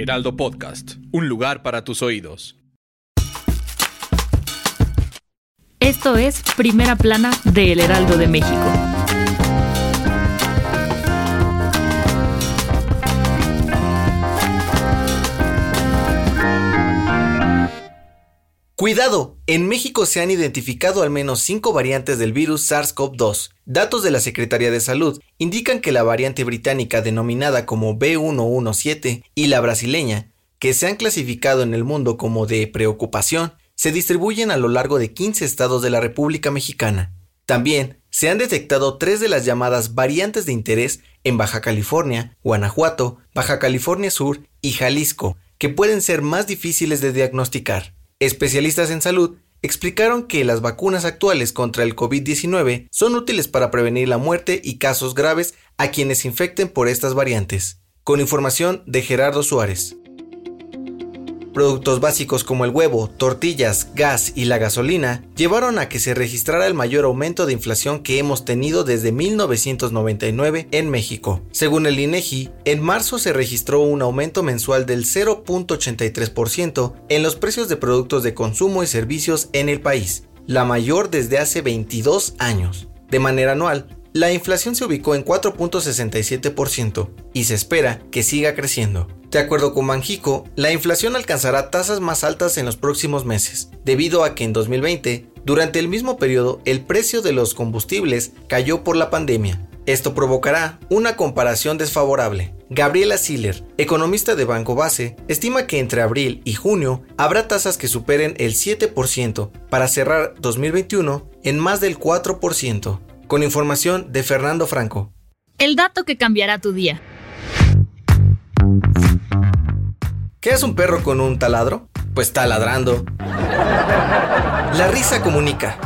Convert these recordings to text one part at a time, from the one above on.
Heraldo Podcast, un lugar para tus oídos. Esto es Primera Plana de El Heraldo de México. Cuidado, en México se han identificado al menos cinco variantes del virus SARS-CoV-2. Datos de la Secretaría de Salud indican que la variante británica denominada como B117 y la brasileña, que se han clasificado en el mundo como de preocupación, se distribuyen a lo largo de 15 estados de la República Mexicana. También se han detectado tres de las llamadas variantes de interés en Baja California, Guanajuato, Baja California Sur y Jalisco, que pueden ser más difíciles de diagnosticar. Especialistas en salud explicaron que las vacunas actuales contra el COVID-19 son útiles para prevenir la muerte y casos graves a quienes se infecten por estas variantes. Con información de Gerardo Suárez. Productos básicos como el huevo, tortillas, gas y la gasolina llevaron a que se registrara el mayor aumento de inflación que hemos tenido desde 1999 en México. Según el INEGI, en marzo se registró un aumento mensual del 0.83% en los precios de productos de consumo y servicios en el país, la mayor desde hace 22 años. De manera anual, la inflación se ubicó en 4.67% y se espera que siga creciendo. De acuerdo con Manjico, la inflación alcanzará tasas más altas en los próximos meses, debido a que en 2020, durante el mismo periodo, el precio de los combustibles cayó por la pandemia. Esto provocará una comparación desfavorable. Gabriela Siller, economista de Banco Base, estima que entre abril y junio habrá tasas que superen el 7% para cerrar 2021 en más del 4%. Con información de Fernando Franco. El dato que cambiará tu día. ¿Qué es un perro con un taladro? Pues está ladrando. La risa comunica.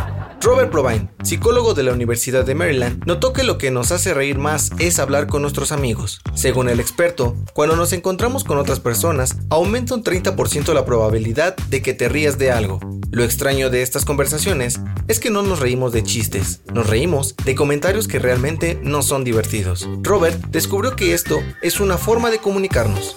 Robert Provine, psicólogo de la Universidad de Maryland, notó que lo que nos hace reír más es hablar con nuestros amigos. Según el experto, cuando nos encontramos con otras personas, aumenta un 30% la probabilidad de que te rías de algo. Lo extraño de estas conversaciones es que no nos reímos de chistes, nos reímos de comentarios que realmente no son divertidos. Robert descubrió que esto es una forma de comunicarnos.